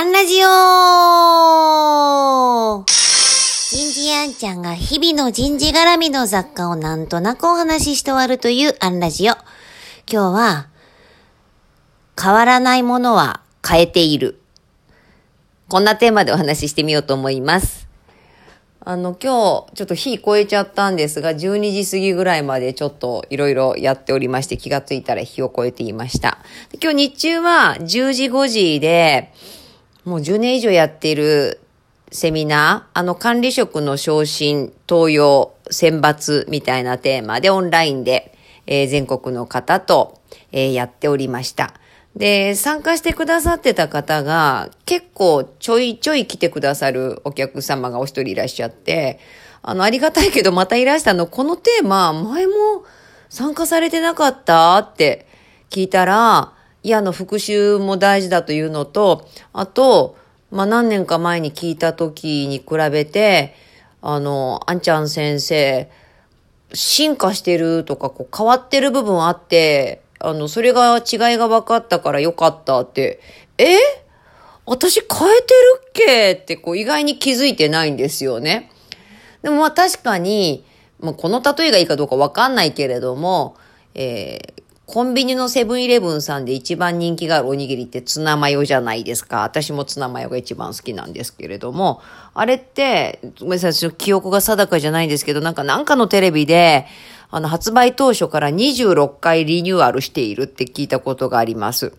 アンラジオ人事アンちゃんが日々の人事絡みの雑貨をなんとなくお話しして終わるというアンラジオ。今日は、変わらないものは変えている。こんなテーマでお話ししてみようと思います。あの、今日、ちょっと火超えちゃったんですが、12時過ぎぐらいまでちょっといろいろやっておりまして、気がついたら火を超えていました。今日日中は10時5時で、もう10年以上やっているセミナー、あの管理職の昇進、登用、選抜みたいなテーマでオンラインで、えー、全国の方と、えー、やっておりました。で、参加してくださってた方が結構ちょいちょい来てくださるお客様がお一人いらっしゃって、あの、ありがたいけどまたいらしたの、このテーマ前も参加されてなかったって聞いたら、いや、の、復習も大事だというのと、あと、まあ、何年か前に聞いた時に比べて、あの、あんちゃん先生、進化してるとか、こう変わってる部分あって、あの、それが違いが分かったからよかったって、え？私変えてるっけ？ってこう意外に気づいてないんですよね。でもまあ確かに、まあ、この例えがいいかどうかわかんないけれども、えー、コンビニのセブンイレブンさんで一番人気があるおにぎりってツナマヨじゃないですか。私もツナマヨが一番好きなんですけれども、あれって、ごめんなさい、私の記憶が定かじゃないんですけど、なんかなんかのテレビで、あの、発売当初から26回リニューアルしているって聞いたことがあります。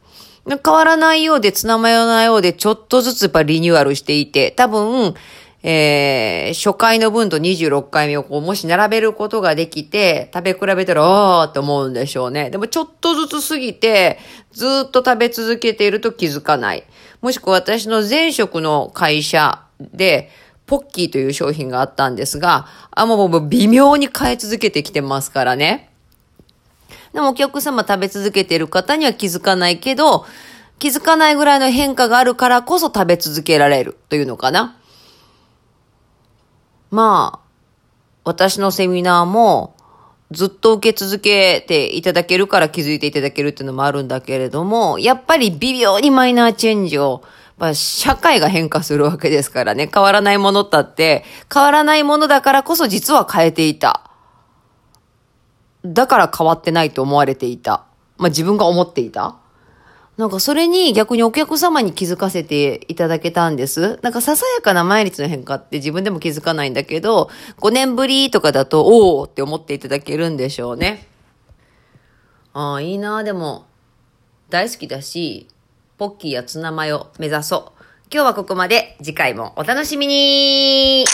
変わらないようで、ツナマヨなようで、ちょっとずつやっぱリニューアルしていて、多分、えー、初回の分と26回目をこう、もし並べることができて、食べ比べたら、あーって思うんでしょうね。でもちょっとずつ過ぎて、ずっと食べ続けていると気づかない。もしくは私の前職の会社で、ポッキーという商品があったんですが、あ、もうもう微妙に変え続けてきてますからね。でもお客様食べ続けている方には気づかないけど、気づかないぐらいの変化があるからこそ食べ続けられるというのかな。まあ、私のセミナーもずっと受け続けていただけるから気づいていただけるっていうのもあるんだけれども、やっぱり微妙にマイナーチェンジをまあ、社会が変化するわけですからね。変わらないものだって、変わらないものだからこそ実は変えていた。だから変わってないと思われていた。まあ、自分が思っていた。なんかそれに逆にお客様に気づかせていただけたんです。なんかささやかな毎日の変化って自分でも気づかないんだけど、5年ぶりとかだと、おおって思っていただけるんでしょうね。ああ、いいなでも、大好きだし、ポッキーやツナマヨ目指そう。今日はここまで。次回もお楽しみに